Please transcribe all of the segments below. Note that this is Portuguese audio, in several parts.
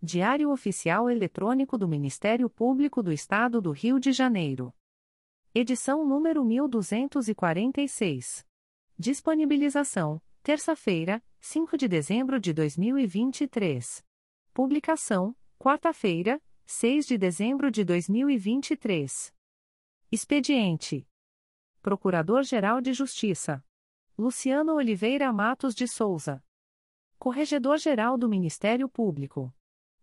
Diário Oficial Eletrônico do Ministério Público do Estado do Rio de Janeiro. Edição número 1246. Disponibilização: terça-feira, 5 de dezembro de 2023. Publicação: quarta-feira, 6 de dezembro de 2023. Expediente: Procurador-Geral de Justiça Luciano Oliveira Matos de Souza. Corregedor-Geral do Ministério Público.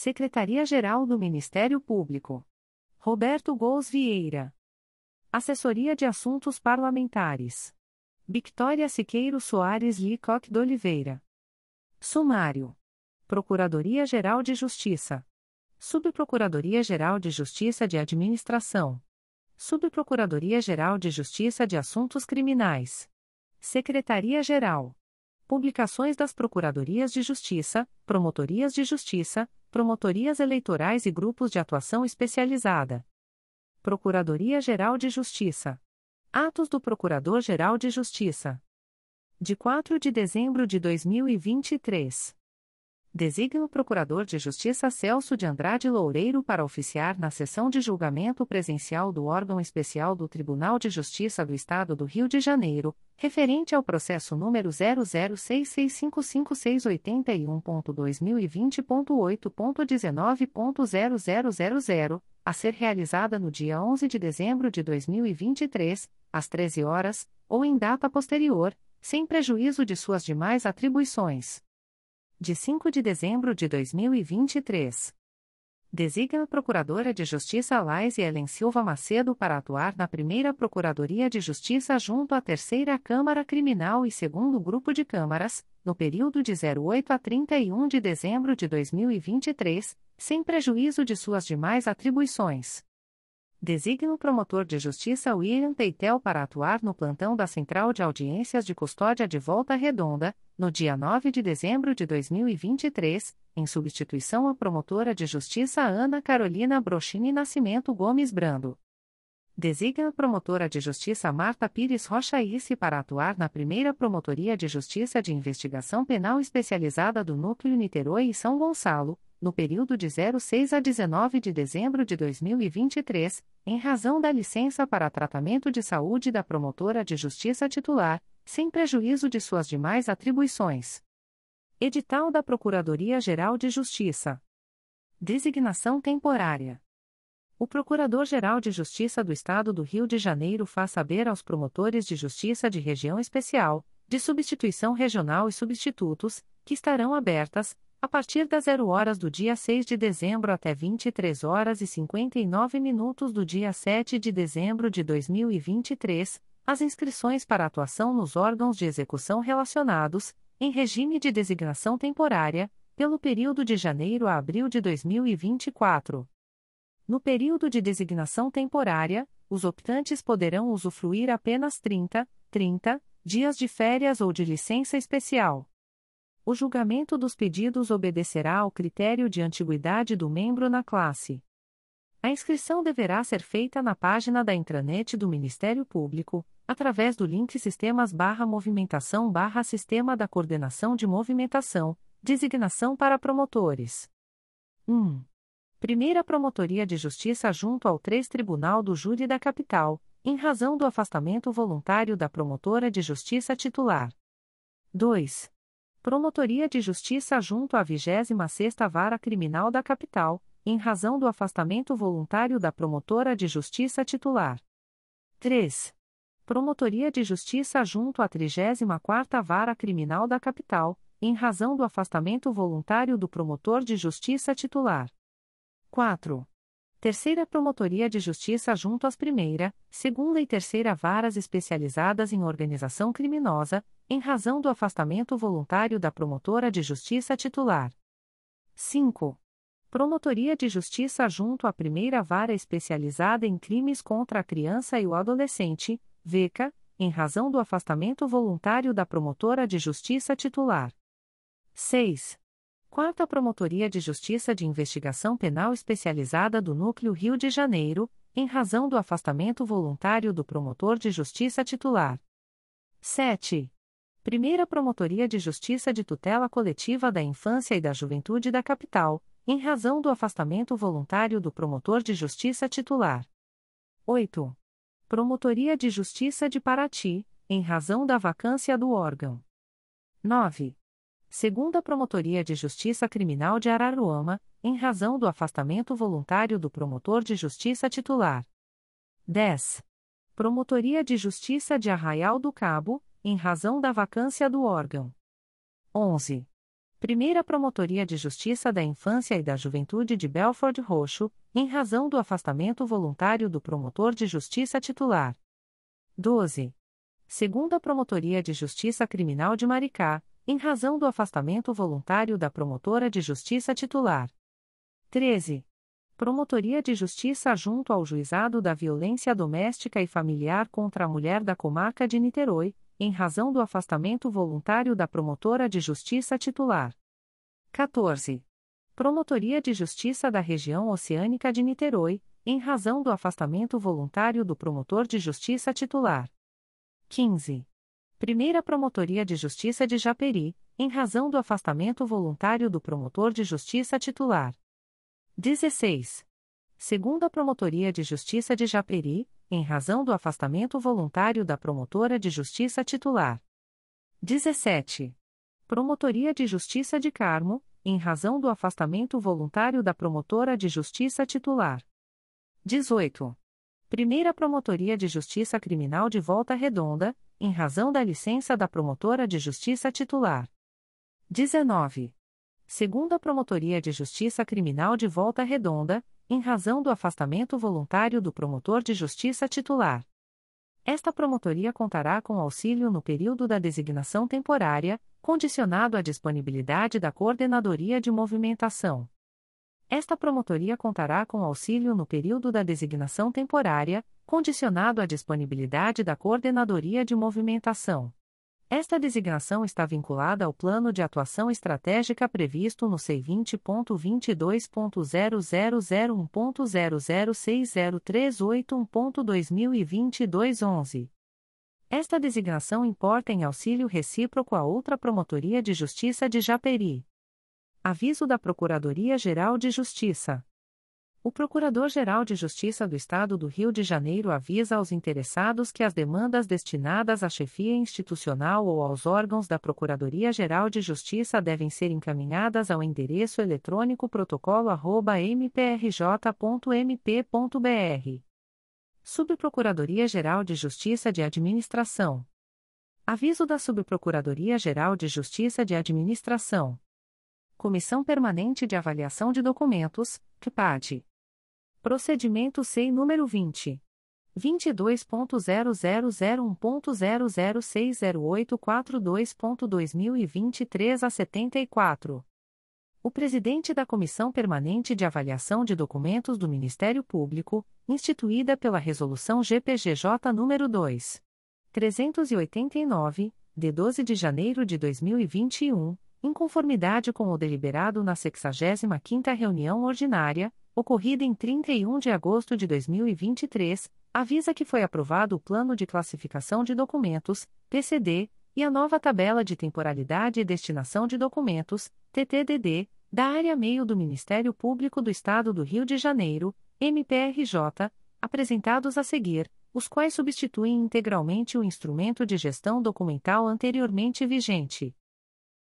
Secretaria-Geral do Ministério Público. Roberto Gous Vieira. Assessoria de Assuntos Parlamentares. Victoria Siqueiro Soares Licoque de Oliveira. Sumário. Procuradoria-Geral de Justiça. Subprocuradoria-Geral de Justiça de Administração. Subprocuradoria-Geral de Justiça de Assuntos Criminais. Secretaria-Geral. Publicações das Procuradorias de Justiça, Promotorias de Justiça, Promotorias Eleitorais e Grupos de Atuação Especializada. Procuradoria-Geral de Justiça. Atos do Procurador-Geral de Justiça. De 4 de dezembro de 2023. Designa o Procurador de Justiça Celso de Andrade Loureiro para oficiar na sessão de julgamento presencial do órgão especial do Tribunal de Justiça do Estado do Rio de Janeiro, referente ao processo número 006655681.2020.8.19.0000, a ser realizada no dia 11 de dezembro de 2023, às 13 horas, ou em data posterior, sem prejuízo de suas demais atribuições de 5 de dezembro de 2023. Designa a Procuradora de Justiça Laís Ellen Silva Macedo para atuar na primeira Procuradoria de Justiça junto à Terceira Câmara Criminal e segundo Grupo de Câmaras, no período de 08 a 31 de dezembro de 2023, sem prejuízo de suas demais atribuições. Designa o promotor de justiça William Teitel para atuar no plantão da Central de Audiências de Custódia de Volta Redonda, no dia 9 de dezembro de 2023, em substituição à promotora de justiça Ana Carolina Brochini Nascimento Gomes Brando. Designa a promotora de justiça Marta Pires Rocha Isse para atuar na primeira Promotoria de Justiça de Investigação Penal Especializada do Núcleo Niterói e São Gonçalo, no período de 06 a 19 de dezembro de 2023, em razão da licença para tratamento de saúde da promotora de justiça titular, sem prejuízo de suas demais atribuições. Edital da Procuradoria-Geral de Justiça. Designação temporária. O Procurador-Geral de Justiça do Estado do Rio de Janeiro faz saber aos promotores de justiça de região especial, de substituição regional e substitutos, que estarão abertas, a partir das 0 horas do dia 6 de dezembro até 23 horas e 59 minutos do dia 7 de dezembro de 2023, as inscrições para atuação nos órgãos de execução relacionados, em regime de designação temporária, pelo período de janeiro a abril de 2024. No período de designação temporária, os optantes poderão usufruir apenas 30, 30 dias de férias ou de licença especial o julgamento dos pedidos obedecerá ao critério de antiguidade do membro na classe. A inscrição deverá ser feita na página da intranet do Ministério Público, através do link Sistemas barra Movimentação barra Sistema da Coordenação de Movimentação, designação para promotores. 1. Primeira Promotoria de Justiça junto ao 3 Tribunal do Júri da Capital, em razão do afastamento voluntário da promotora de justiça titular. 2. Promotoria de Justiça junto à 26ª Vara Criminal da Capital, em razão do afastamento voluntário da promotora de justiça titular. 3. Promotoria de Justiça junto à 34ª Vara Criminal da Capital, em razão do afastamento voluntário do promotor de justiça titular. 4. Terceira Promotoria de Justiça junto às primeira, segunda e terceira varas especializadas em organização criminosa, em razão do afastamento voluntário da promotora de justiça titular. 5. Promotoria de Justiça junto à primeira vara especializada em crimes contra a criança e o adolescente, VECA, em razão do afastamento voluntário da promotora de justiça titular. 6. Quarta Promotoria de Justiça de Investigação Penal Especializada do Núcleo Rio de Janeiro, em razão do afastamento voluntário do promotor de justiça titular. 7. Primeira Promotoria de Justiça de Tutela Coletiva da Infância e da Juventude da Capital, em razão do afastamento voluntário do promotor de justiça titular. 8. Promotoria de Justiça de Paraty, em razão da vacância do órgão. 9. Segunda Promotoria de Justiça Criminal de Araruama, em razão do afastamento voluntário do promotor de justiça titular. 10. Promotoria de Justiça de Arraial do Cabo, em razão da vacância do órgão. 11. Primeira Promotoria de Justiça da Infância e da Juventude de Belford Roxo, em razão do afastamento voluntário do promotor de justiça titular. 12. Segunda Promotoria de Justiça Criminal de Maricá, em razão do afastamento voluntário da promotora de justiça titular. 13. Promotoria de Justiça junto ao Juizado da Violência Doméstica e Familiar contra a Mulher da Comarca de Niterói, em razão do afastamento voluntário da promotora de justiça titular. 14. Promotoria de Justiça da Região Oceânica de Niterói, em razão do afastamento voluntário do promotor de justiça titular. 15. Primeira Promotoria de Justiça de Japeri, em razão do afastamento voluntário do promotor de justiça titular. 16. Segunda Promotoria de Justiça de Japeri, em razão do afastamento voluntário da promotora de justiça titular. 17. Promotoria de Justiça de Carmo, em razão do afastamento voluntário da promotora de justiça titular. 18. Primeira Promotoria de Justiça Criminal de Volta Redonda, em razão da licença da promotora de justiça titular. 19. Segunda Promotoria de Justiça Criminal de Volta Redonda, em razão do afastamento voluntário do promotor de justiça titular. Esta promotoria contará com auxílio no período da designação temporária, condicionado à disponibilidade da Coordenadoria de Movimentação. Esta promotoria contará com auxílio no período da designação temporária, condicionado à disponibilidade da Coordenadoria de Movimentação. Esta designação está vinculada ao Plano de Atuação Estratégica previsto no C20.22.0001.0060381.2022 11. Esta designação importa em auxílio recíproco a outra Promotoria de Justiça de Japeri. Aviso da Procuradoria-Geral de Justiça. O Procurador-Geral de Justiça do Estado do Rio de Janeiro avisa aos interessados que as demandas destinadas à chefia institucional ou aos órgãos da Procuradoria-Geral de Justiça devem ser encaminhadas ao endereço eletrônico protocolo@mprj.mp.br. Subprocuradoria-Geral de Justiça de Administração. Aviso da Subprocuradoria-Geral de Justiça de Administração. Comissão Permanente de Avaliação de Documentos, CPAD. Procedimento SEI número 20. 22.0001.0060842.2023 a 74. O presidente da Comissão Permanente de Avaliação de Documentos do Ministério Público, instituída pela Resolução GPGJ nº 2. 389, de 12 de janeiro de 2021, em conformidade com o deliberado na 65ª reunião ordinária, ocorrida em 31 de agosto de 2023, avisa que foi aprovado o Plano de Classificação de Documentos, PCD, e a nova Tabela de Temporalidade e Destinação de Documentos, TTDD, da Área Meio do Ministério Público do Estado do Rio de Janeiro, MPRJ, apresentados a seguir, os quais substituem integralmente o instrumento de gestão documental anteriormente vigente.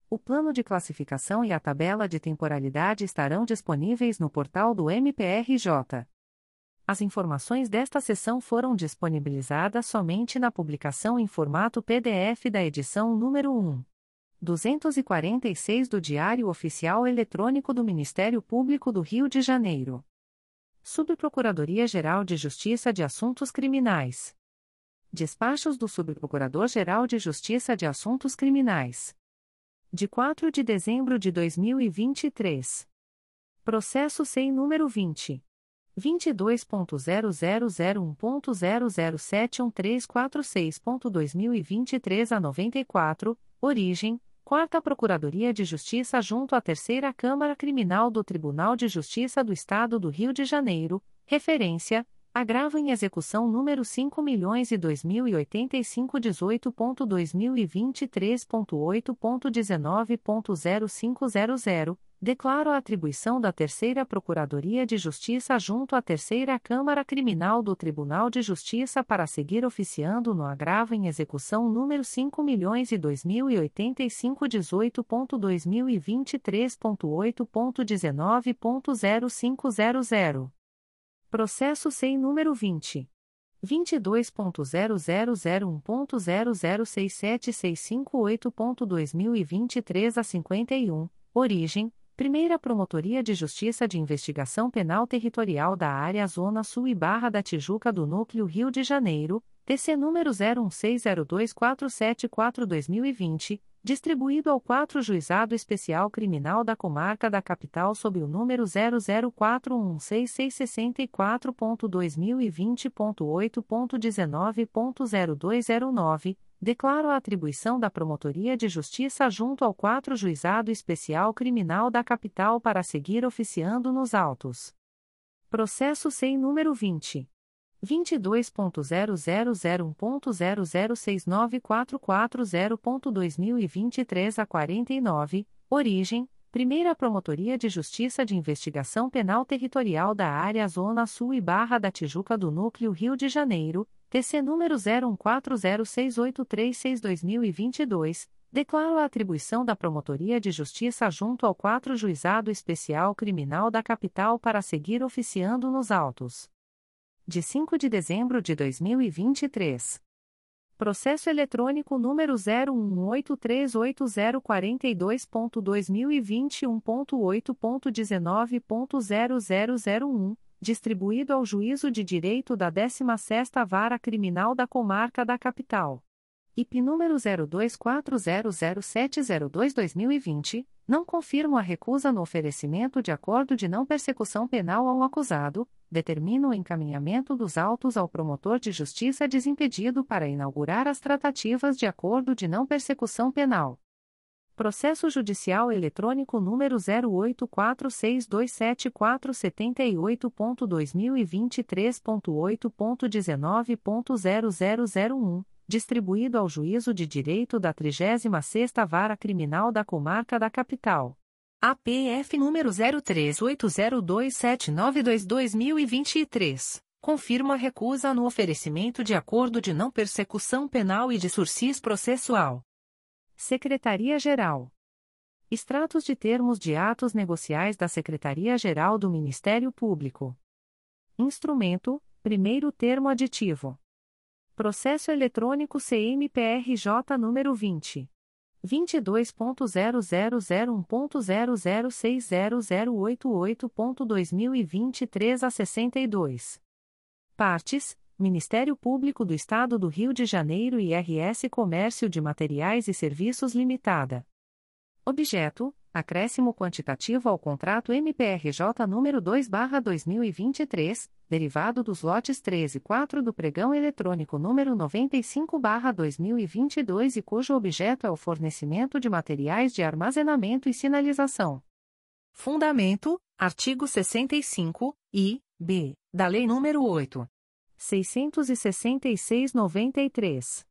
O plano de classificação e a tabela de temporalidade estarão disponíveis no portal do MPRJ. As informações desta sessão foram disponibilizadas somente na publicação em formato PDF da edição número 1. 246 do Diário Oficial Eletrônico do Ministério Público do Rio de Janeiro. Subprocuradoria-Geral de Justiça de Assuntos Criminais. Despachos do Subprocurador-Geral de Justiça de Assuntos Criminais. De 4 de dezembro de 2023. Processo sem número 20. 22.0001.0071346.2023 a 94, origem, Quarta Procuradoria de Justiça junto à Terceira Câmara Criminal do Tribunal de Justiça do Estado do Rio de Janeiro, referência, agravo em execução número 5.005.2023.18.19.0500, Declaro a atribuição da Terceira Procuradoria de Justiça junto à Terceira Câmara Criminal do Tribunal de Justiça para seguir oficiando no agravo em execução número 5.005.2023.18.19.0500. Processo sem número 20. 22.0001.0067658.2023 a 51, origem Primeira Promotoria de Justiça de Investigação Penal Territorial da Área Zona Sul e Barra da Tijuca do Núcleo Rio de Janeiro, TC número 01602474-2020, distribuído ao 4 Juizado Especial Criminal da Comarca da Capital sob o número 004166664.2020.8.19.0209 declaro a atribuição da Promotoria de Justiça junto ao 4 Juizado Especial Criminal da Capital para seguir oficiando nos autos. Processo sem número 20. 22.0001.0069440.2023 a 49, origem, Primeira Promotoria de Justiça de Investigação Penal Territorial da Área Zona Sul e Barra da Tijuca do Núcleo Rio de Janeiro, TC número 01406836-2022, declaro a atribuição da Promotoria de Justiça junto ao 4 Juizado Especial Criminal da Capital para seguir oficiando nos autos. De 5 de dezembro de 2023. Processo eletrônico número 0183842.2021.8.19.0001 distribuído ao Juízo de Direito da 16ª Vara Criminal da Comarca da Capital. IP número 02400702-2020, não confirmo a recusa no oferecimento de acordo de não persecução penal ao acusado, determino o encaminhamento dos autos ao promotor de justiça desimpedido para inaugurar as tratativas de acordo de não persecução penal. Processo Judicial Eletrônico número 084627478.2023.8.19.0001, distribuído ao Juízo de Direito da 36ª Vara Criminal da Comarca da Capital. APF número 03827922-2023. Confirma recusa no oferecimento de acordo de não persecução penal e de sursis processual Secretaria-Geral. Extratos de termos de atos negociais da Secretaria-Geral do Ministério Público. Instrumento: Primeiro termo aditivo. Processo eletrônico CMPRJ número 20 22.0001.0060088.2023 a 62. Partes: Ministério Público do Estado do Rio de Janeiro e RS Comércio de Materiais e Serviços Limitada. Objeto: acréscimo quantitativo ao contrato MPRJ número 2/2023, derivado dos lotes 13 e 4 do pregão eletrônico número 95/2022 e cujo objeto é o fornecimento de materiais de armazenamento e sinalização. Fundamento: artigo 65 e b da Lei nº 8. 666/93.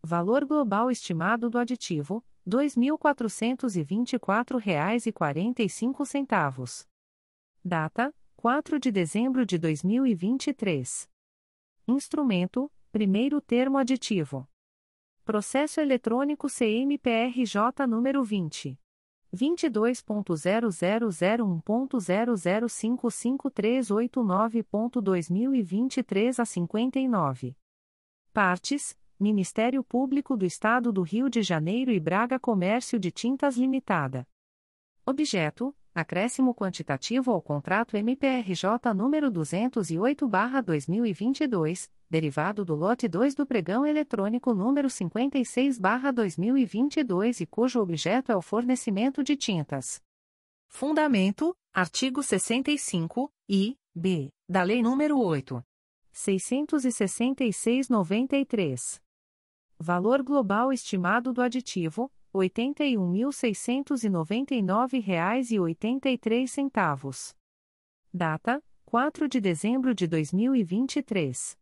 Valor global estimado do aditivo: R$ 2.424,45. Data: 4 de dezembro de 2023. Instrumento: primeiro termo aditivo. Processo eletrônico CMPRJ número 20 22.0001.0055389.2023 a 59. Partes: Ministério Público do Estado do Rio de Janeiro e Braga Comércio de Tintas Limitada. Objeto: acréscimo quantitativo ao contrato MPRJ número 208/2022, derivado do lote 2 do pregão eletrônico número 56/2022 e cujo objeto é o fornecimento de tintas. Fundamento: artigo 65 e b da Lei nº 8. 666/93. Valor global estimado do aditivo: R$ 81.699,83. Data: 4 de dezembro de 2023.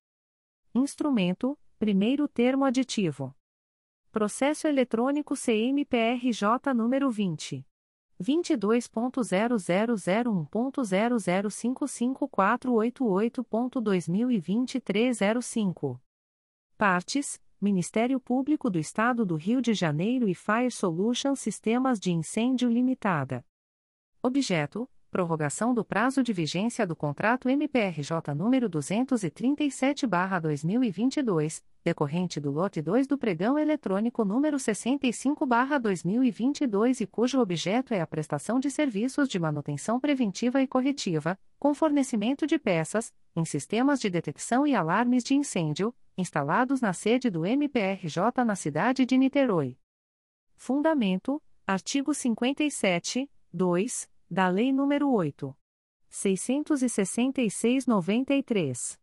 Instrumento: Primeiro termo aditivo. Processo eletrônico CMPRJ número 20. 22.0001.0055488.2023 05. Partes: Ministério Público do Estado do Rio de Janeiro e Fire Solution Sistemas de Incêndio Limitada. Objeto: prorrogação do prazo de vigência do contrato MPRJ número 237/2022, decorrente do lote 2 do pregão eletrônico número 65/2022 e cujo objeto é a prestação de serviços de manutenção preventiva e corretiva, com fornecimento de peças, em sistemas de detecção e alarmes de incêndio instalados na sede do MPRJ na cidade de Niterói. Fundamento: artigo 57, 2, da Lei nº 8. 666-93.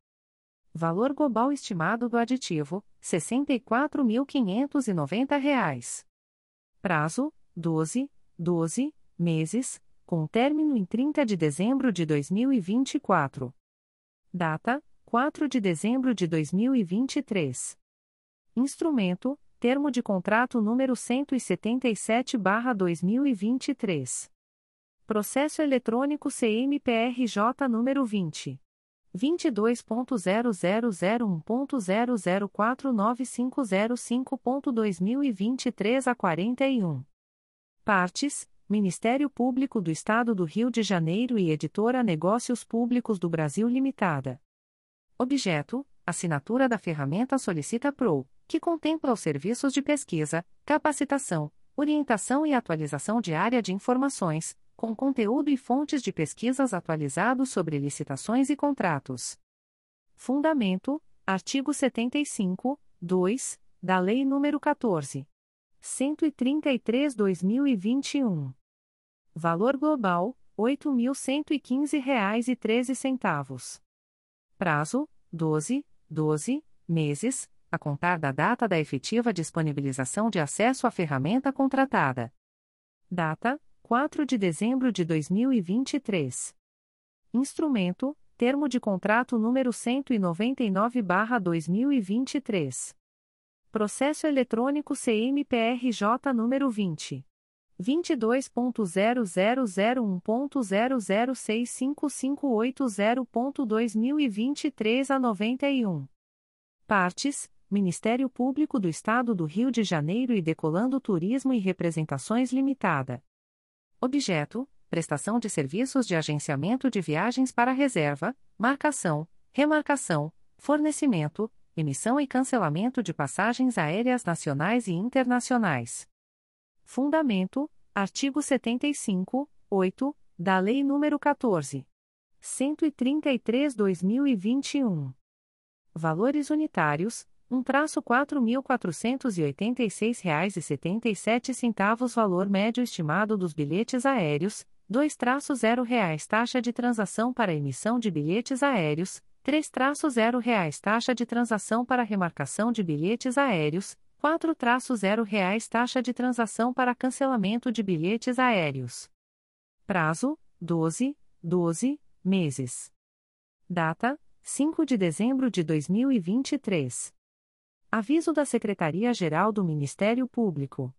Valor global estimado do aditivo: R$ 64.590. Prazo: 12, 12 meses, com término em 30 de dezembro de 2024. Data: 4 de dezembro de 2023. Instrumento: Termo de contrato número 177/2023. Processo eletrônico CMPRJ número 20 22.0001.0049505.2023 a 41. Partes: Ministério Público do Estado do Rio de Janeiro e Editora Negócios Públicos do Brasil Limitada. Objeto: assinatura da ferramenta Solicita Pro, que contempla os serviços de pesquisa, capacitação, orientação e atualização diária de informações, com conteúdo e fontes de pesquisas atualizados sobre licitações e contratos. Fundamento: artigo 75, 2, da Lei nº 14. 133/2021. Valor global: R$ 8.115,13. Prazo: 12, 12 meses, a contar da data da efetiva disponibilização de acesso à ferramenta contratada. Data: 4 de dezembro de 2023. Instrumento: Termo de contrato número 199/2023. Processo eletrônico CMPRJ número 20 22.0001.0065580.2023 a 91. Partes: Ministério Público do Estado do Rio de Janeiro e Decolando Turismo e Representações Limitada. Objeto: prestação de serviços de agenciamento de viagens para reserva, marcação, remarcação, fornecimento, emissão e cancelamento de passagens aéreas nacionais e internacionais. Fundamento: artigo 75, 8, da Lei nº 14. 133/2021. Valores unitários: um traço quatro mil quatrocentos e oitenta e seis reais e setenta e sete centavos valor médio estimado dos bilhetes aéreos, dois traços zero reais taxa de transação para emissão de bilhetes aéreos, três traços zero reais taxa de transação para remarcação de bilhetes aéreos, 4-0 reais taxa de transação para cancelamento de bilhetes aéreos. Prazo: 12, 12 meses. Data: 5 de dezembro de 2023. Aviso da Secretaria-Geral do Ministério Público.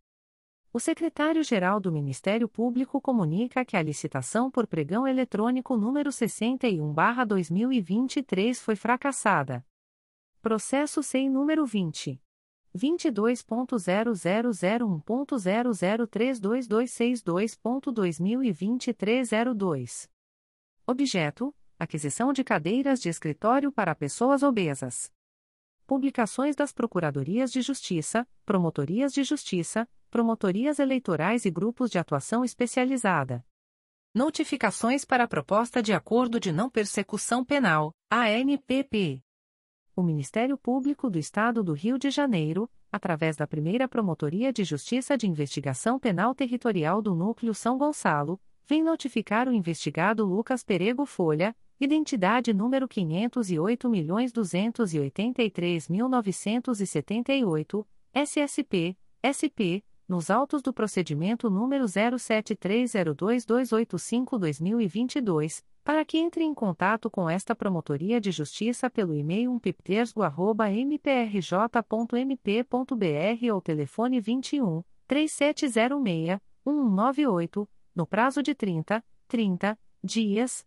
O secretário-geral do Ministério Público comunica que a licitação por pregão eletrônico número 61/2023 foi fracassada. Processo sem número 20 22.0001.0032262.2023 02. Objeto: aquisição de cadeiras de escritório para pessoas obesas. Publicações das Procuradorias de Justiça, Promotorias de Justiça, Promotorias Eleitorais e Grupos de Atuação Especializada. Notificações para a Proposta de Acordo de Não Persecução Penal, ANPP. O Ministério Público do Estado do Rio de Janeiro, através da primeira Promotoria de Justiça de Investigação Penal Territorial do Núcleo São Gonçalo, vem notificar o investigado Lucas Perego Folha, identidade número 508.283.978, SSP, SP, nos autos do procedimento número 07302285-2022, para que entre em contato com esta Promotoria de Justiça pelo e-mail umpiptersgo.mprj.mp.br ou telefone 21 3706 1198, no prazo de 30, 30 dias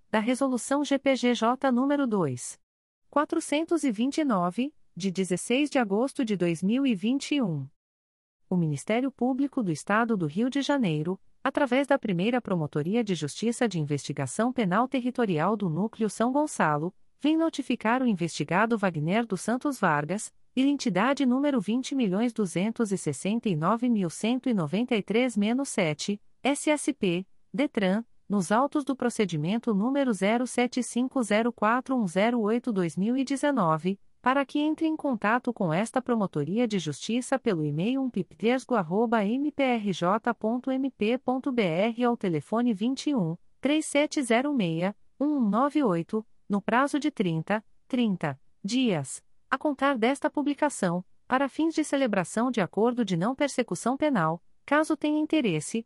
da Resolução GPGJ nº 2. 429, de 16 de agosto de 2021. O Ministério Público do Estado do Rio de Janeiro, através da primeira Promotoria de Justiça de Investigação Penal Territorial do Núcleo São Gonçalo, vem notificar o investigado Wagner dos Santos Vargas, identidade número 20.269.193-7, SSP, DETRAN, nos autos do procedimento número 07504108-2019, para que entre em contato com esta Promotoria de Justiça pelo e-mail umpiptersgo.mprj.mp.br ou telefone 21 3706 1198, no prazo de 30, 30 dias, a contar desta publicação, para fins de celebração de acordo de não persecução penal, caso tenha interesse,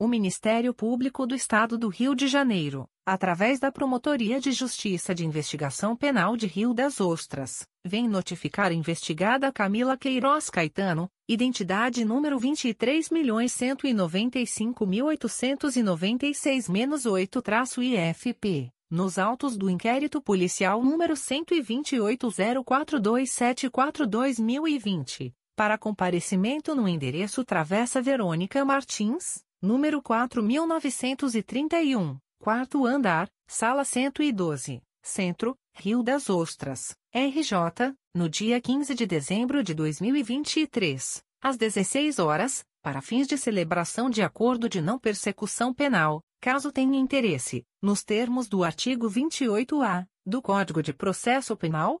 O Ministério Público do Estado do Rio de Janeiro, através da Promotoria de Justiça de Investigação Penal de Rio das Ostras, vem notificar a investigada Camila Queiroz Caetano, identidade número 23.195.896-8-IFP, nos autos do inquérito policial número 128.04274-2020, para comparecimento no endereço Travessa Verônica Martins, número 4931, quarto andar, sala 112, Centro, Rio das Ostras, RJ, no dia 15 de dezembro de 2023, às 16 horas, para fins de celebração de acordo de não persecução penal, caso tenha interesse, nos termos do artigo 28-A do Código de Processo Penal,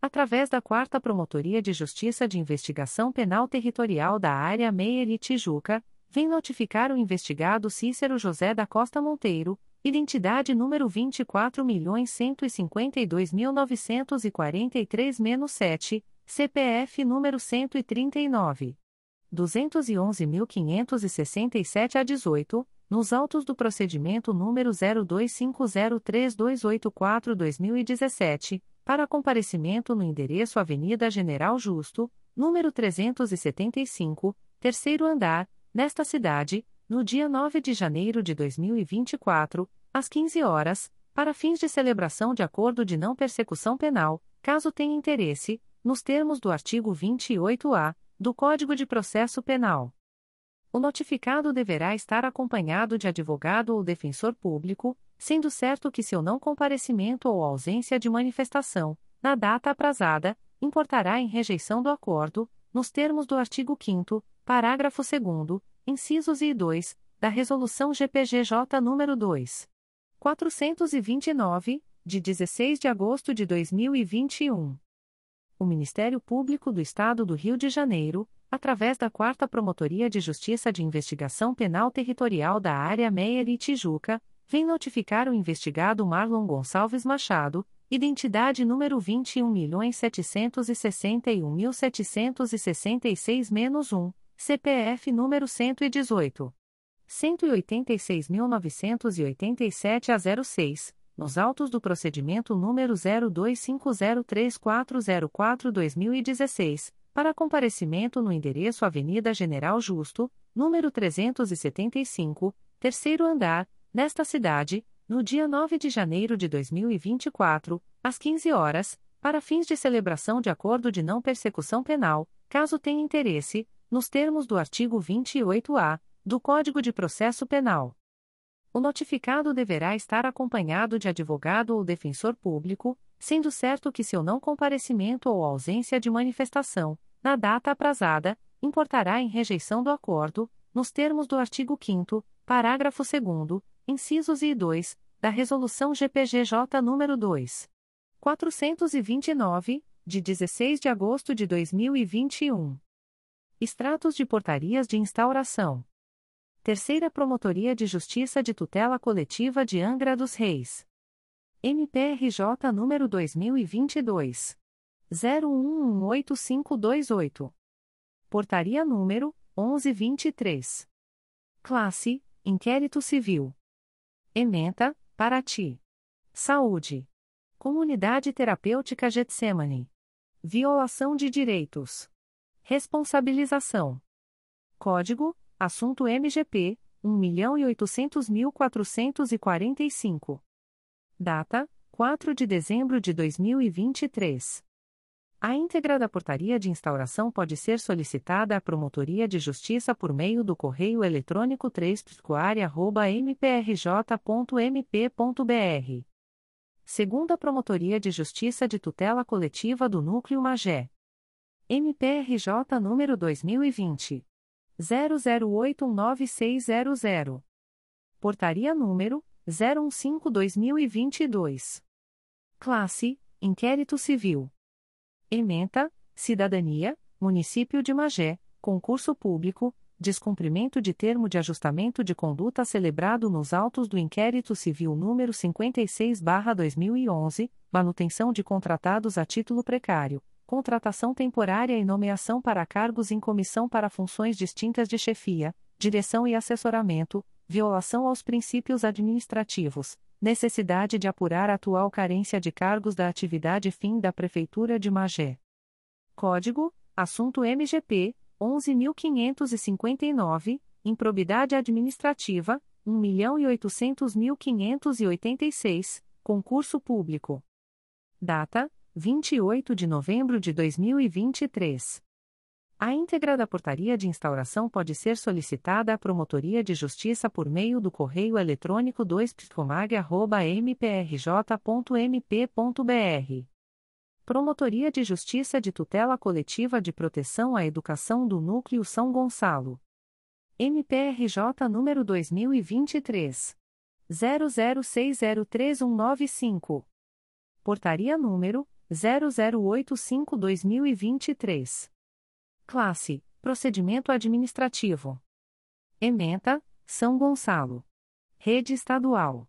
através da Quarta Promotoria de Justiça de Investigação Penal Territorial da Área Meier e Tijuca, vem notificar o investigado Cícero José da Costa Monteiro, identidade número 24.152.943-7, CPF número 139. 211.567 a 18, nos autos do procedimento número 02503284-2017, para comparecimento no endereço Avenida General Justo, número 375, terceiro andar, nesta cidade, no dia 9 de janeiro de 2024, às 15 horas, para fins de celebração de acordo de não persecução penal, caso tenha interesse, nos termos do artigo 28-A do Código de Processo Penal. O notificado deverá estar acompanhado de advogado ou defensor público, sendo certo que seu não comparecimento ou ausência de manifestação, na data aprazada, importará em rejeição do acordo, nos termos do artigo 5 parágrafo 2 incisos e 2, da Resolução GPGJ nº 2. 429, de 16 de agosto de 2021. O Ministério Público do Estado do Rio de Janeiro, através da 4 Promotoria de Justiça de Investigação Penal Territorial da Área Meier e Tijuca, vem notificar o investigado Marlon Gonçalves Machado, identidade número 21.761.766-1, CPF número 118. 186.987 a 06, nos autos do procedimento número 02503404-2016, para comparecimento no endereço Avenida General Justo, número 375, terceiro andar, nesta cidade, no dia 9 de janeiro de 2024, às 15 horas, para fins de celebração de acordo de não persecução penal, caso tenha interesse, nos termos do artigo 28-A do Código de Processo Penal. O notificado deverá estar acompanhado de advogado ou defensor público, sendo certo que seu não comparecimento ou ausência de manifestação, na data aprazada, importará em rejeição do acordo, nos termos do artigo 5 parágrafo 2 incisos e 2, da Resolução GPGJ nº 2. 429, de 16 de agosto de 2021. Extratos de portarias de instauração. Terceira Promotoria de Justiça de Tutela Coletiva de Angra dos Reis. MPRJ número 2022 01185528. Portaria número 1123. Classe: Inquérito Civil. Ementa: Paraty. Saúde. Comunidade Terapêutica Getsemane. Violação de direitos. Responsabilização. Código: Assunto MGP 1.800.445. Data: 4 de dezembro de 2023. A íntegra da portaria de instauração pode ser solicitada à Promotoria de Justiça por meio do correio eletrônico 3 mprj.mp.br. Segunda Promotoria de Justiça de Tutela Coletiva do Núcleo Magé. MPRJ número 2020 00819600. Portaria número 015/2022. Classe: Inquérito Civil. Ementa: Cidadania, Município de Magé, concurso público, descumprimento de termo de ajustamento de conduta celebrado nos autos do inquérito civil número 56/2011, manutenção de contratados a título precário, contratação temporária e nomeação para cargos em comissão para funções distintas de chefia, direção e assessoramento, violação aos princípios administrativos, necessidade de apurar a atual carência de cargos da atividade fim da Prefeitura de Magé. Código: Assunto MGP 11.559, Improbidade Administrativa 1.800.586, Concurso Público. Data: 28 de novembro de 2023. A íntegra da portaria de instauração pode ser solicitada à Promotoria de Justiça por meio do correio eletrônico 2 mprj.mp.br. Promotoria de Justiça de Tutela Coletiva de Proteção à Educação do Núcleo São Gonçalo. MPRJ número 2023 00603195. Portaria número 0085-2023. Classe: Procedimento Administrativo. Ementa: São Gonçalo. Rede Estadual.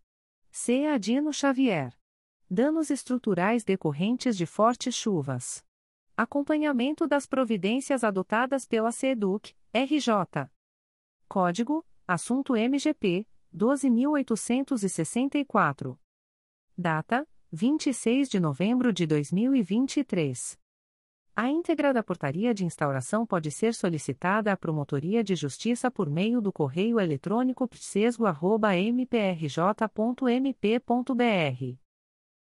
C. Adino Xavier. Danos estruturais decorrentes de fortes chuvas. Acompanhamento das providências adotadas pela SEDUC, RJ. Código: Assunto MGP 12864. Data: 26 de novembro de 2023. A íntegra da portaria de instauração pode ser solicitada à Promotoria de Justiça por meio do correio eletrônico psesgo.mprj.mp.br.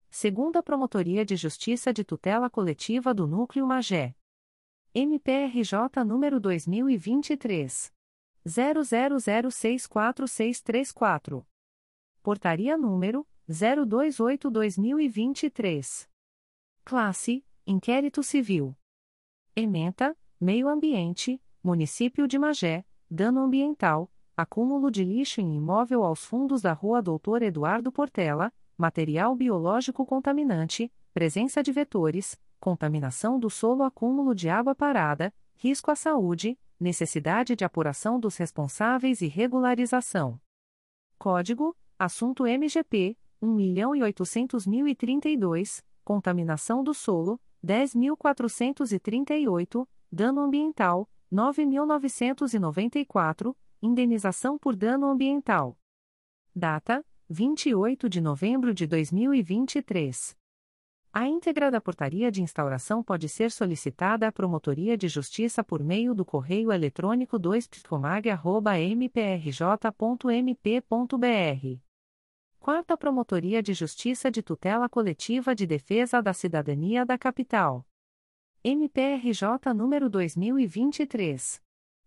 Segunda Promotoria de Justiça de Tutela Coletiva do Núcleo Magé. MPRJ número 2023 00064634. Portaria número 028/2023. Classe: Inquérito Civil. Ementa: Meio Ambiente, Município de Magé, dano ambiental, acúmulo de lixo em imóvel aos fundos da Rua Doutor Eduardo Portela, material biológico contaminante, presença de vetores, contaminação do solo, acúmulo de água parada, risco à saúde, necessidade de apuração dos responsáveis e regularização. Código: Assunto MGP 1.800.032, contaminação do solo 10.438, dano ambiental 9.994, indenização por dano ambiental. Data: 28 de novembro de 2023. A íntegra da portaria de instauração pode ser solicitada à Promotoria de Justiça por meio do correio eletrônico 2psicomag.mprj.mp.br. Quarta Promotoria de Justiça de Tutela Coletiva de Defesa da Cidadania da Capital. MPRJ número 2023.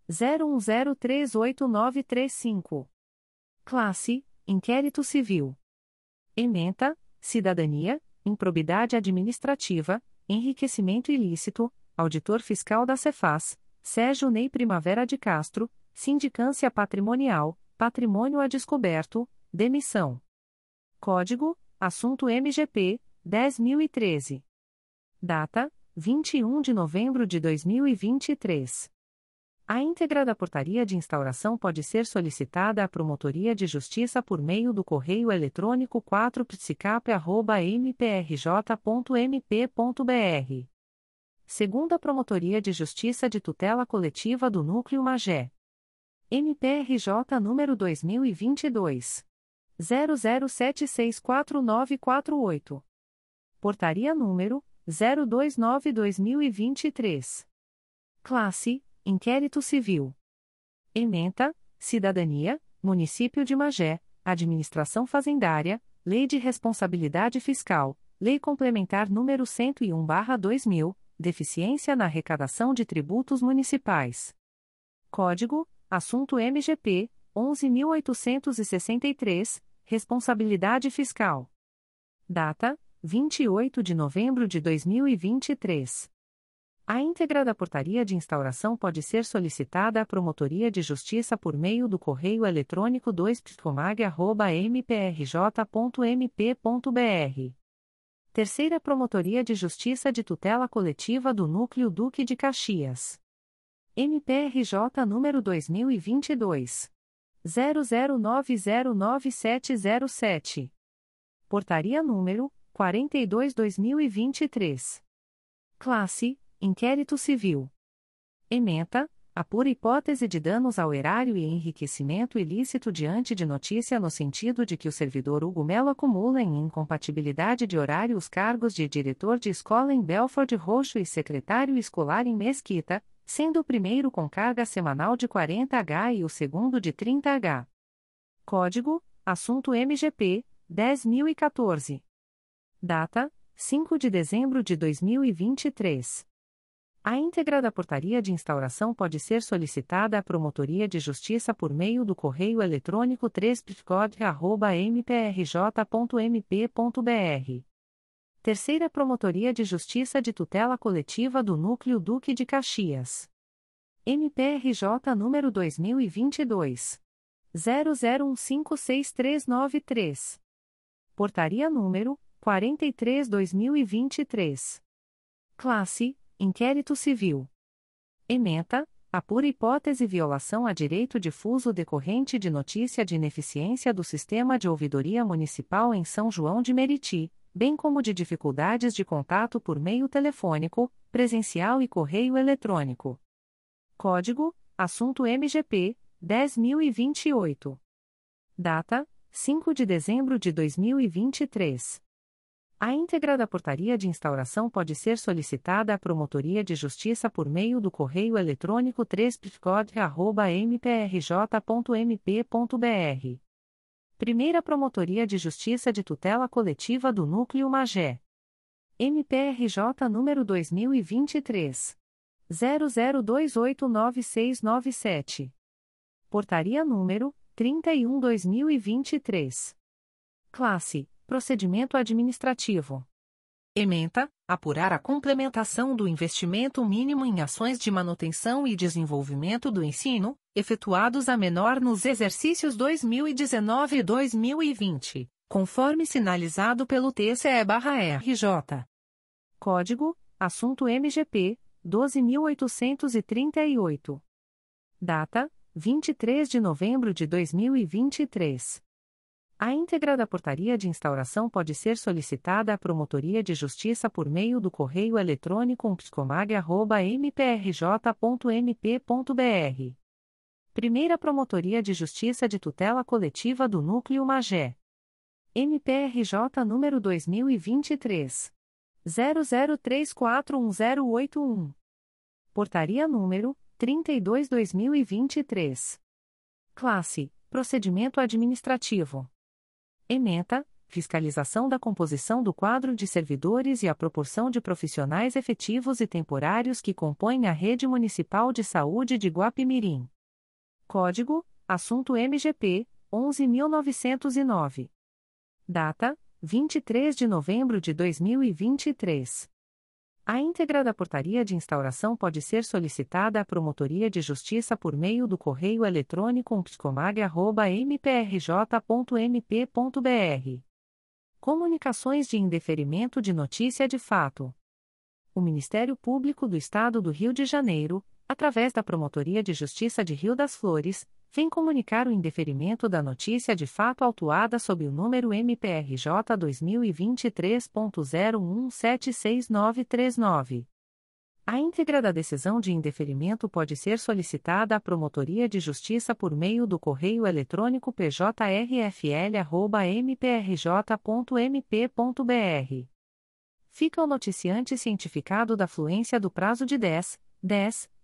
01038935. Classe Inquérito Civil. Ementa, Cidadania, Improbidade Administrativa, Enriquecimento Ilícito, Auditor Fiscal da Cefaz, Sérgio Ney Primavera de Castro, Sindicância Patrimonial, Patrimônio a Descoberto, Demissão. Código: Assunto MGP 10013. Data: 21 de novembro de 2023. A íntegra da portaria de instauração pode ser solicitada à Promotoria de Justiça por meio do correio eletrônico 4psicap.mprj.mp.br. Segunda Promotoria de Justiça de Tutela Coletiva do Núcleo Magé. MPRJ número 2022. 00764948. Portaria número 029-2023. Classe Inquérito Civil. Ementa, Cidadania, Município de Magé, Administração Fazendária, Lei de Responsabilidade Fiscal, Lei Complementar nº 101/2000, Deficiência na arrecadação de tributos municipais. Código: Assunto MGP 11863, Responsabilidade Fiscal. Data: 28 de novembro de 2023. A íntegra da portaria de instauração pode ser solicitada à Promotoria de Justiça por meio do correio eletrônico 2psicomag.mprj.mp.br. Terceira Promotoria de Justiça de Tutela Coletiva do Núcleo Duque de Caxias. MPRJ número 2022. 00909707. Portaria número 42-2023. Classe Inquérito Civil. Ementa, a pura hipótese de danos ao erário e enriquecimento ilícito diante de notícia no sentido de que o servidor Hugo Melo acumula em incompatibilidade de horário os cargos de diretor de escola em Belford Roxo e secretário escolar em Mesquita, sendo o primeiro com carga semanal de 40H e o segundo de 30H. Código: Assunto MGP 10014. Data: 5 de dezembro de 2023. A íntegra da portaria de instauração pode ser solicitada à Promotoria de Justiça por meio do correio eletrônico 3 mprj.mp.br. Terceira Promotoria de Justiça de Tutela Coletiva do Núcleo Duque de Caxias. MPRJ número 2022. 00156393. Portaria número 43-2023. Classe Inquérito Civil. Ementa, a pura hipótese violação a direito difuso decorrente de notícia de ineficiência do sistema de ouvidoria municipal em São João de Meriti, bem como de dificuldades de contato por meio telefônico, presencial e correio eletrônico. Código: Assunto MGP 10028. Data: 5 de dezembro de 2023. A íntegra da portaria de instauração pode ser solicitada à Promotoria de Justiça por meio do correio eletrônico 3 mprj.mp.br. Primeira Promotoria de Justiça de Tutela Coletiva do Núcleo Magé. MPRJ número 2023. 00289697. Portaria número 31/2023. Classe Procedimento administrativo. Ementa, apurar a complementação do investimento mínimo em ações de manutenção e desenvolvimento do ensino, efetuados a menor nos exercícios 2019 e 2020, conforme sinalizado pelo TCE/RJ. Código: Assunto MGP 12838. Data: 23 de novembro de 2023. A íntegra da portaria de instauração pode ser solicitada à Promotoria de Justiça por meio do correio eletrônico psicomag.mprj.mp.br. Primeira Promotoria de Justiça de Tutela Coletiva do Núcleo Magé. MPRJ número 2023. 00341081. Portaria número 32-2023. Classe: Procedimento Administrativo. Ementa, fiscalização da composição do quadro de servidores e a proporção de profissionais efetivos e temporários que compõem a Rede Municipal de Saúde de Guapimirim. Código: Assunto MGP 11909. Data: 23 de novembro de 2023. A íntegra da portaria de instauração pode ser solicitada à Promotoria de Justiça por meio do correio eletrônico psicomag.mprj.mp.br. Comunicações de indeferimento de notícia de fato. O Ministério Público do Estado do Rio de Janeiro, através da Promotoria de Justiça de Rio das Flores, vem comunicar o indeferimento da notícia de fato autuada sob o número MPRJ 2023.0176939. A íntegra da decisão de indeferimento pode ser solicitada à Promotoria de Justiça por meio do correio eletrônico pjrfl.mprj.mp.br. Fica o noticiante cientificado da fluência do prazo de 10, 10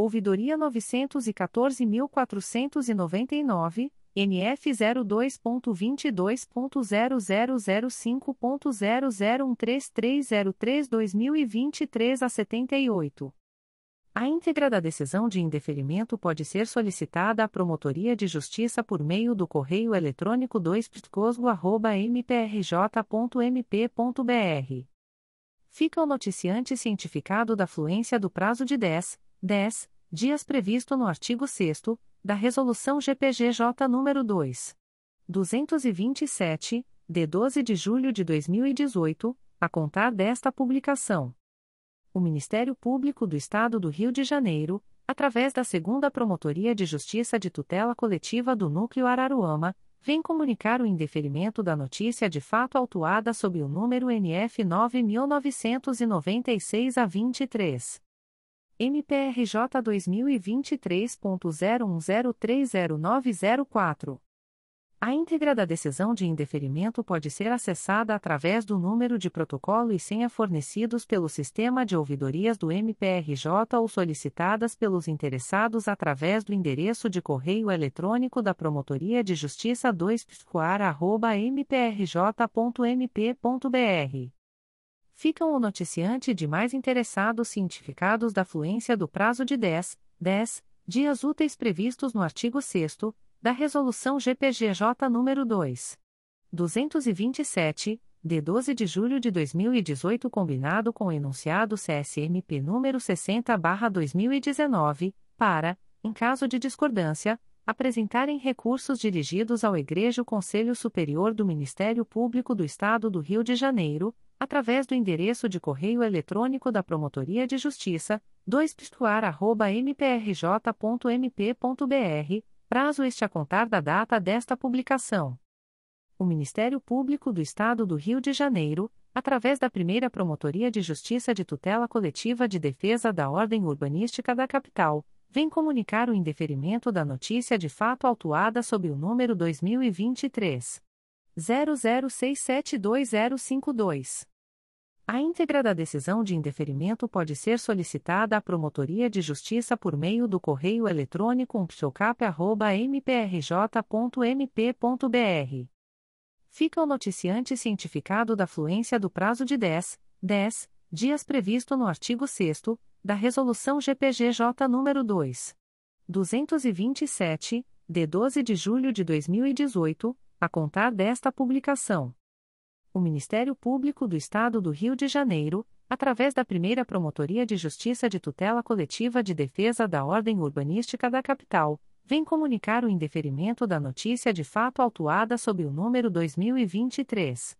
ouvidoria 914.499, NF 02.22.0005.0013303-2023 a 78. A íntegra da decisão de indeferimento pode ser solicitada à Promotoria de Justiça por meio do correio eletrônico 2 mprj.mp.br. Fica o noticiante cientificado da fluência do prazo de 10, 10 dias previsto no artigo 6 da Resolução GPGJ nº 2. 227, de 12 de julho de 2018, a contar desta publicação. O Ministério Público do Estado do Rio de Janeiro, através da Segunda Promotoria de Justiça de Tutela Coletiva do Núcleo Araruama, vem comunicar o indeferimento da notícia de fato autuada sob o número NF 9996 a 23. MPRJ 2023.01030904. A íntegra da decisão de indeferimento pode ser acessada através do número de protocolo e senha fornecidos pelo sistema de ouvidorias do MPRJ ou solicitadas pelos interessados através do endereço de correio eletrônico da Promotoria de Justiça 2 mprj.mp.br ficam o noticiante de mais interessados cientificados da fluência do prazo de 10, 10 dias úteis previstos no artigo 6 da Resolução GPGJ nº 2. 227, de 12 de julho de 2018, combinado com o enunciado CSMP número 60/2019, para, em caso de discordância, apresentarem recursos dirigidos ao Egrejo Conselho Superior do Ministério Público do Estado do Rio de Janeiro, através do endereço de correio eletrônico da Promotoria de Justiça, 2 mprj.mp.br, prazo este a contar da data desta publicação. O Ministério Público do Estado do Rio de Janeiro, através da primeira Promotoria de Justiça de Tutela Coletiva de Defesa da Ordem Urbanística da Capital, vem comunicar o indeferimento da notícia de fato autuada sob o número 2023. 00672052. A íntegra da decisão de indeferimento pode ser solicitada à Promotoria de Justiça por meio do correio eletrônico umptocap.mprj.mp.br. Fica o noticiante cientificado da fluência do prazo de 10, 10 dias previsto no artigo 6 da Resolução GPGJ nº 2. 227, de 12 de julho de 2018, a contar desta publicação o Ministério Público do Estado do Rio de Janeiro, através da primeira Promotoria de Justiça de Tutela Coletiva de Defesa da Ordem Urbanística da Capital, vem comunicar o indeferimento da notícia de fato autuada sob o número 2023.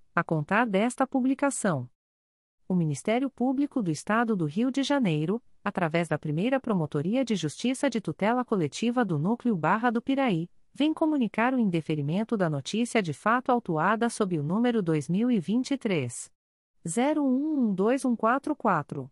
a contar desta publicação. O Ministério Público do Estado do Rio de Janeiro, através da primeira Promotoria de Justiça de Tutela Coletiva do Núcleo Barra do Piraí, vem comunicar o indeferimento da notícia de fato autuada sob o número 2023 01121444.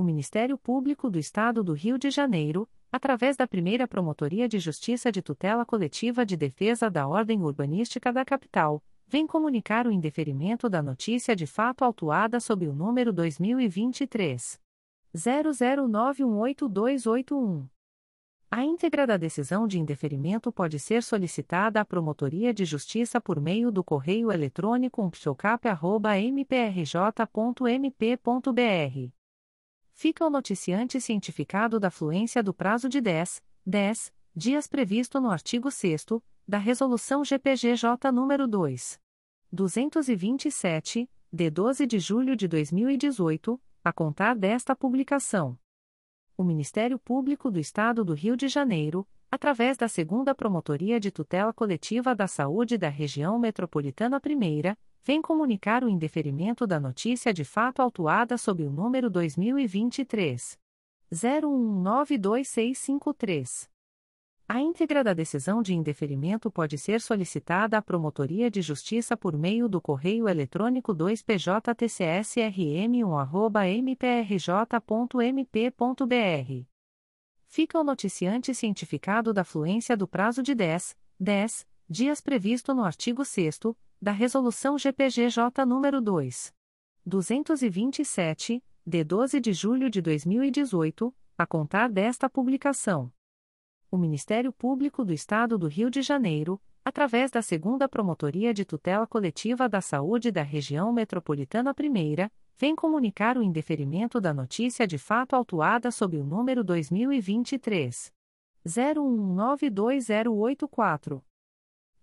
O Ministério Público do Estado do Rio de Janeiro, através da primeira Promotoria de Justiça de Tutela Coletiva de Defesa da Ordem Urbanística da Capital, vem comunicar o indeferimento da notícia de fato autuada sob o número 2023. 00918281. A íntegra da decisão de indeferimento pode ser solicitada à Promotoria de Justiça por meio do correio eletrônico umptocap.mprj.mp.br. Fica o noticiante cientificado da fluência do prazo de 10, 10 dias previsto no artigo 6 da Resolução GPGJ nº 2. 227, de 12 de julho de 2018, a contar desta publicação o Ministério Público do Estado do Rio de Janeiro, através da Segunda Promotoria de Tutela Coletiva da Saúde da Região Metropolitana I, vem comunicar o indeferimento da notícia de fato autuada sob o número 2023 01192653. A íntegra da decisão de indeferimento pode ser solicitada à Promotoria de Justiça por meio do correio eletrônico 2PJTCSRM1@mprj.mp.br. Fica o noticiante cientificado da fluência do prazo de 10, 10 dias previsto no artigo 6 da Resolução GPGJ nº 2. 227, de 12 de julho de 2018, a contar desta publicação o Ministério Público do Estado do Rio de Janeiro, através da Segunda Promotoria de Tutela Coletiva da Saúde da Região Metropolitana I, vem comunicar o indeferimento da notícia de fato autuada sob o número 2023 01192084.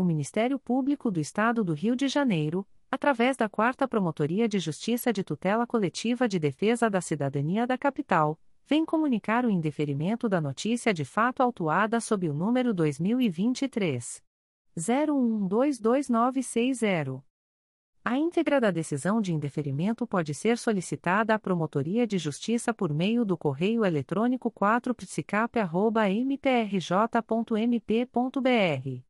O Ministério Público do Estado do Rio de Janeiro, através da 4 Promotoria de Justiça de Tutela Coletiva de Defesa da Cidadania da Capital, vem comunicar o indeferimento da notícia de fato autuada sob o número 2023 01122960. A íntegra da decisão de indeferimento pode ser solicitada à Promotoria de Justiça por meio do correio eletrônico 4psicap.mprj.mp.br.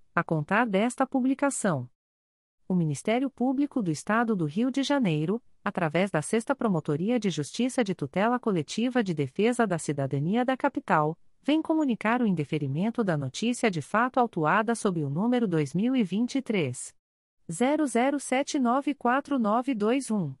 a contar desta publicação. O Ministério Público do Estado do Rio de Janeiro, através da Sexta Promotoria de Justiça de Tutela Coletiva de Defesa da Cidadania da Capital, vem comunicar o indeferimento da notícia de fato autuada sob o número 2023 00794921.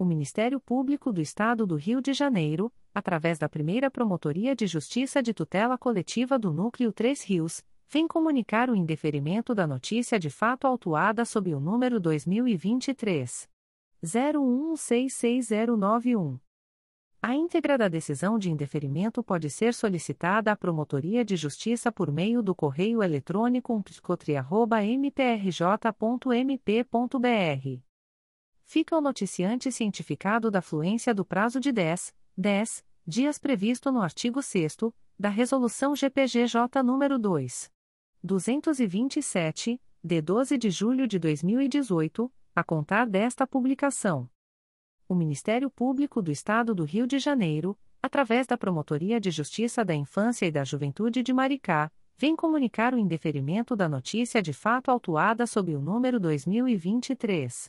O Ministério Público do Estado do Rio de Janeiro, através da primeira Promotoria de Justiça de Tutela Coletiva do Núcleo 3 Rios, vem comunicar o indeferimento da notícia de fato autuada sob o número 2023 01166091. A íntegra da decisão de indeferimento pode ser solicitada à Promotoria de Justiça por meio do correio eletrônico psicotria.mprj.mp.br. Fica o noticiante cientificado da fluência do prazo de 10, 10 dias previsto no artigo 6 da Resolução GPGJ nº 2. 227, de 12 de julho de 2018, a contar desta publicação o Ministério Público do Estado do Rio de Janeiro, através da Promotoria de Justiça da Infância e da Juventude de Maricá, vem comunicar o indeferimento da notícia de fato autuada sob o número 2023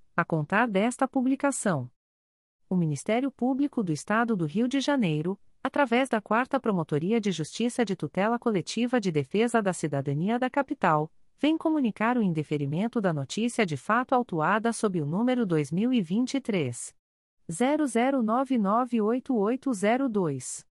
a contar desta publicação. O Ministério Público do Estado do Rio de Janeiro, através da 4 Promotoria de Justiça de Tutela Coletiva de Defesa da Cidadania da Capital, vem comunicar o indeferimento da notícia de fato autuada sob o número 2023 00998802.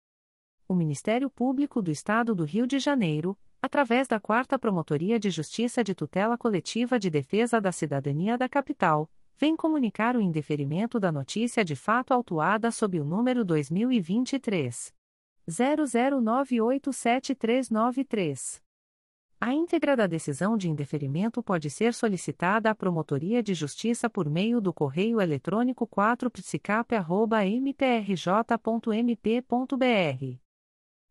O Ministério Público do Estado do Rio de Janeiro, através da 4 Promotoria de Justiça de Tutela Coletiva de Defesa da Cidadania da Capital, vem comunicar o indeferimento da notícia de fato autuada sob o número 2023 00987393. A íntegra da decisão de indeferimento pode ser solicitada à Promotoria de Justiça por meio do correio eletrônico 4psicap.mprj.mp.br.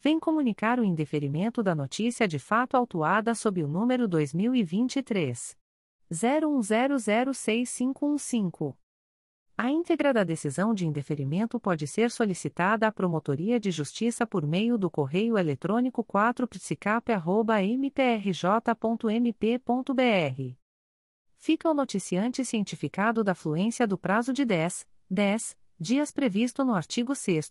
vem comunicar o indeferimento da notícia de fato autuada sob o número 2023 01006515. A íntegra da decisão de indeferimento pode ser solicitada à Promotoria de Justiça por meio do correio eletrônico 4psicap.mprj.mp.br. Fica o noticiante cientificado da fluência do prazo de 10, 10 dias previsto no artigo 6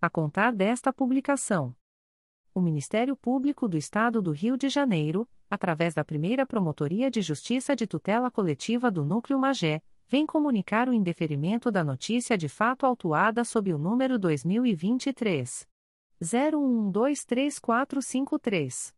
a contar desta publicação o Ministério Público do Estado do Rio de Janeiro, através da primeira Promotoria de Justiça de Tutela Coletiva do Núcleo Magé, vem comunicar o indeferimento da notícia de fato autuada sob o número 2023. 01123453.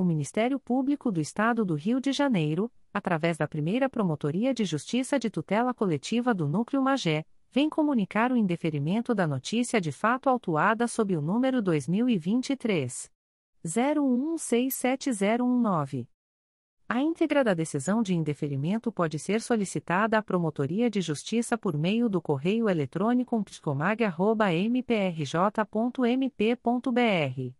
O Ministério Público do Estado do Rio de Janeiro, através da primeira Promotoria de Justiça de Tutela Coletiva do Núcleo Magé, vem comunicar o indeferimento da notícia de fato autuada sob o número 2023 01167019. A íntegra da decisão de indeferimento pode ser solicitada à Promotoria de Justiça por meio do correio eletrônico psicomag.mprj.mp.br.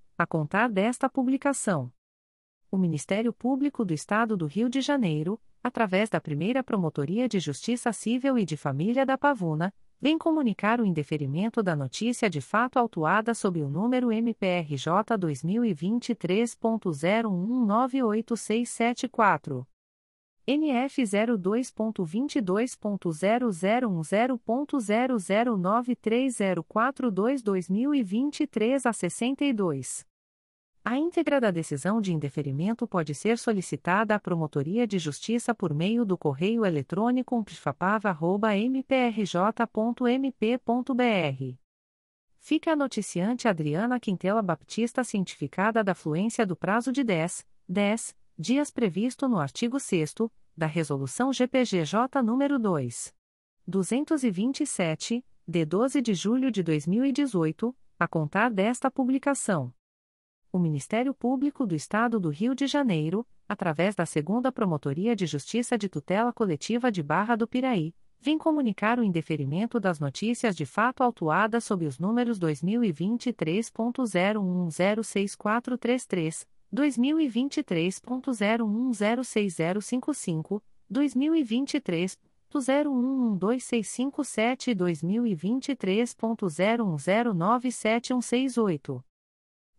a contar desta publicação o Ministério Público do Estado do Rio de Janeiro, através da primeira Promotoria de Justiça Civil e de Família da Pavuna, vem comunicar o indeferimento da notícia de fato autuada sob o número MPRJ 2023.0198674. NF 02.22.0010.0093042 2023 a 62. A íntegra da decisão de indeferimento pode ser solicitada à Promotoria de Justiça por meio do correio eletrônico umptifapava.mprj.mp.br. Fica a noticiante Adriana Quintela Baptista cientificada da fluência do prazo de 10, 10 dias previsto no artigo 6 da Resolução GPGJ nº 2. 227, de 12 de julho de 2018, a contar desta publicação. O Ministério Público do Estado do Rio de Janeiro, através da Segunda Promotoria de Justiça de Tutela Coletiva de Barra do Piraí, vem comunicar o indeferimento das notícias de fato autuadas sob os números 2023.01106433, 2023.01106055, 2023.01126557 e 2023.01097168.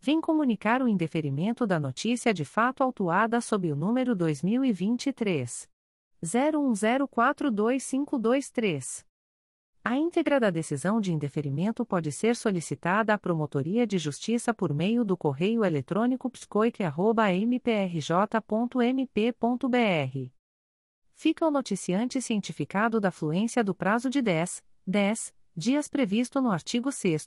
vem comunicar o indeferimento da notícia de fato autuada sob o número 2023 01042523. A íntegra da decisão de indeferimento pode ser solicitada à Promotoria de Justiça por meio do correio eletrônico psicoic.mprj.mp.br. Fica o noticiante cientificado da fluência do prazo de 10, 10 dias previsto no artigo 6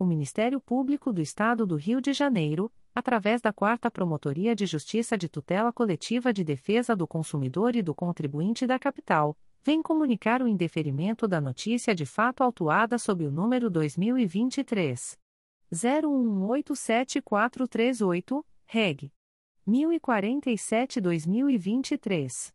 O Ministério Público do Estado do Rio de Janeiro, através da 4 Promotoria de Justiça de Tutela Coletiva de Defesa do Consumidor e do Contribuinte da Capital, vem comunicar o indeferimento da notícia de fato autuada sob o número 2023 01187438, reg. 1047-2023.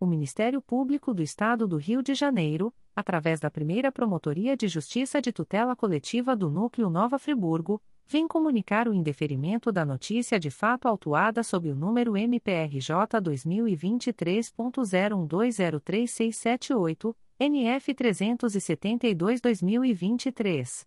O Ministério Público do Estado do Rio de Janeiro, através da primeira Promotoria de Justiça de Tutela Coletiva do Núcleo Nova Friburgo, vem comunicar o indeferimento da notícia de fato autuada sob o número MPRJ 2023.01203678, NF 372-2023.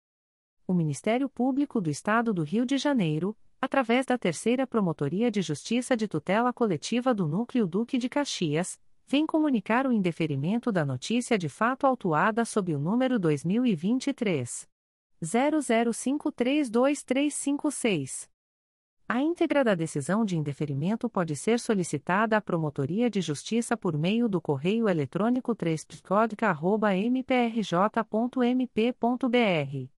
O Ministério Público do Estado do Rio de Janeiro, através da Terceira Promotoria de Justiça de Tutela Coletiva do Núcleo Duque de Caxias, vem comunicar o indeferimento da notícia de fato autuada sob o número 2023 00532356. A íntegra da decisão de indeferimento pode ser solicitada à Promotoria de Justiça por meio do correio eletrônico 3 mprj.mp.br.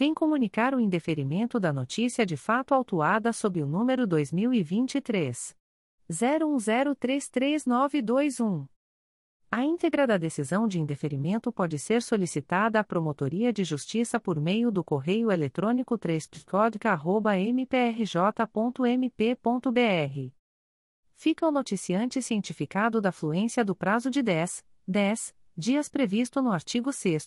vem comunicar o indeferimento da notícia de fato autuada sob o número 2023 01033921. A íntegra da decisão de indeferimento pode ser solicitada à Promotoria de Justiça por meio do correio eletrônico 3 mprj.mp.br fica o noticiante cientificado da fluência do prazo de 10, 10 dias previsto no artigo 6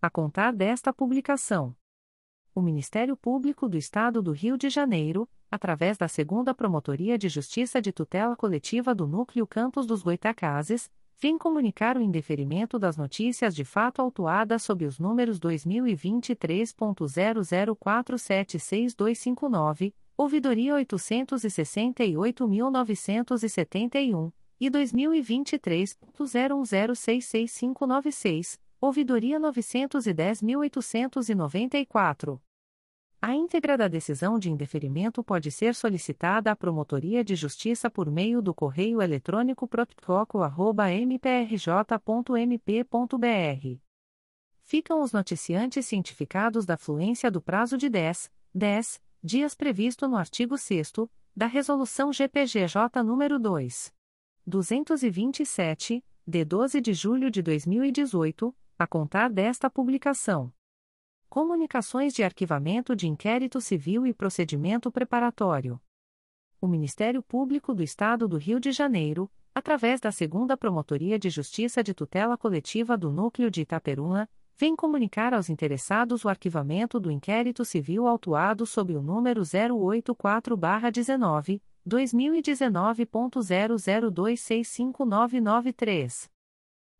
a contar desta publicação. O Ministério Público do Estado do Rio de Janeiro, através da Segunda Promotoria de Justiça de Tutela Coletiva do Núcleo Campos dos Goitacazes, vem comunicar o indeferimento das notícias de fato autuadas sob os números 2023.00476259, ouvidoria 868.971 e 2023.01066596, ouvidoria 910.894. A íntegra da decisão de indeferimento pode ser solicitada à Promotoria de Justiça por meio do correio eletrônico proptoco.mprj.mp.br. Ficam os noticiantes cientificados da fluência do prazo de 10, 10 dias previsto no artigo 6 da Resolução GPGJ nº 2. 227, de 12 de julho de 2018, a contar desta publicação. Comunicações de Arquivamento de Inquérito Civil e Procedimento Preparatório. O Ministério Público do Estado do Rio de Janeiro, através da Segunda Promotoria de Justiça de Tutela Coletiva do Núcleo de Itaperuna, vem comunicar aos interessados o arquivamento do inquérito civil autuado sob o número 084-19, 2019.00265993.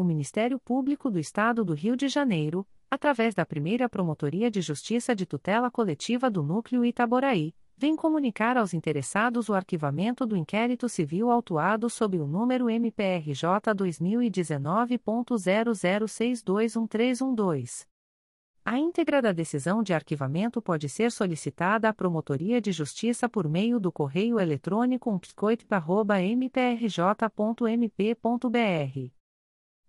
O Ministério Público do Estado do Rio de Janeiro, através da primeira Promotoria de Justiça de Tutela Coletiva do Núcleo Itaboraí, vem comunicar aos interessados o arquivamento do inquérito civil autuado sob o número MPRJ 2019.00621312. A íntegra da decisão de arquivamento pode ser solicitada à Promotoria de Justiça por meio do correio eletrônico psicoip.mprj.mp.br.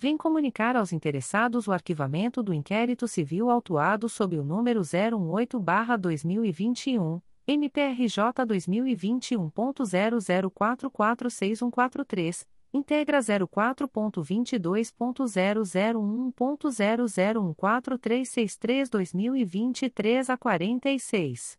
vem comunicar aos interessados o arquivamento do inquérito civil autuado sob o número 018-2021 MPRJ 2021.00446143, integra 04.22.0001.0014363-2023 a 46.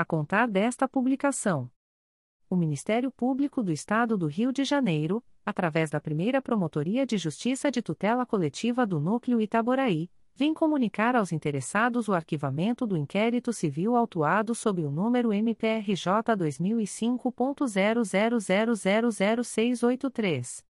a contar desta publicação. O Ministério Público do Estado do Rio de Janeiro, através da primeira Promotoria de Justiça de Tutela Coletiva do Núcleo Itaboraí, vem comunicar aos interessados o arquivamento do inquérito civil autuado sob o número MPRJ 2005.00000683.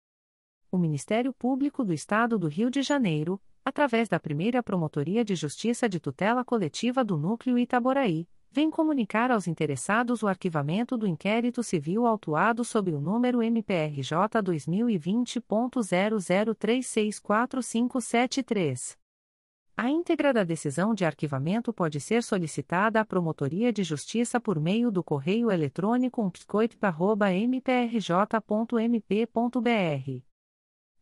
O Ministério Público do Estado do Rio de Janeiro, através da primeira Promotoria de Justiça de Tutela Coletiva do Núcleo Itaboraí, vem comunicar aos interessados o arquivamento do inquérito civil autuado sob o número MPRJ 2020.00364573. A íntegra da decisão de arquivamento pode ser solicitada à Promotoria de Justiça por meio do correio eletrônico psicoip.mprj.mp.br.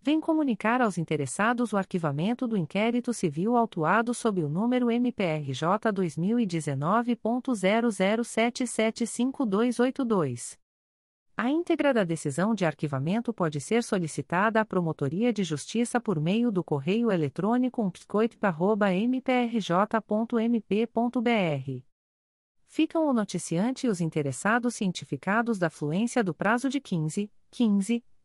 vem comunicar aos interessados o arquivamento do inquérito civil autuado sob o número MPRJ 2019.00775282. A íntegra da decisão de arquivamento pode ser solicitada à Promotoria de Justiça por meio do correio eletrônico umpsicoit.mprj.mp.br. Ficam o noticiante e os interessados cientificados da fluência do prazo de 15, 15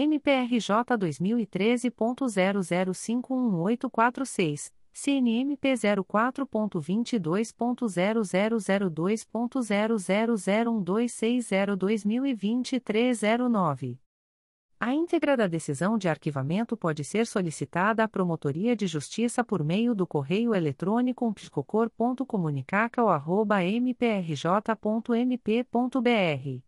MPRJ 2013.00511846, CNMP 04.22.0002.00012602023 09. A íntegra da decisão de arquivamento pode ser solicitada à Promotoria de Justiça por meio do correio eletrônico psicocor.comunicaca.mprj.mp.br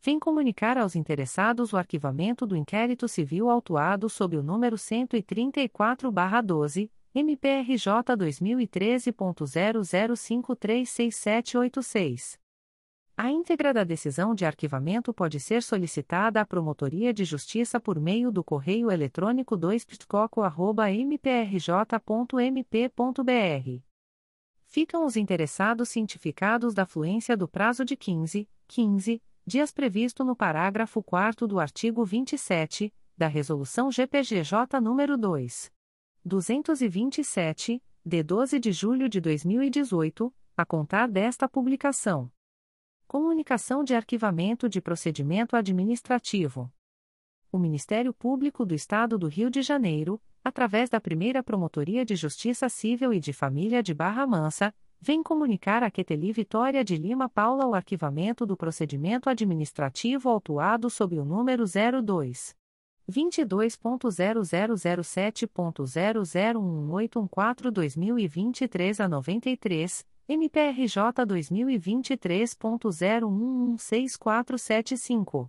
vem comunicar aos interessados o arquivamento do inquérito civil autuado sob o número 134-12, MPRJ 2013.00536786. A íntegra da decisão de arquivamento pode ser solicitada à Promotoria de Justiça por meio do correio eletrônico 2 mprj.mp.br. Ficam os interessados cientificados da fluência do prazo de 15, 15 dias previsto no parágrafo 4 do artigo 27 da Resolução GPGJ nº 2. 227, de 12 de julho de 2018, a contar desta publicação. Comunicação de arquivamento de procedimento administrativo. O Ministério Público do Estado do Rio de Janeiro, através da primeira Promotoria de Justiça Civil e de Família de Barra Mansa, vem comunicar a Queteli Vitória de Lima Paula o arquivamento do procedimento administrativo autuado sob o número 02. 22.0007.0011814-2023 a 93, MPRJ 2023.0116475.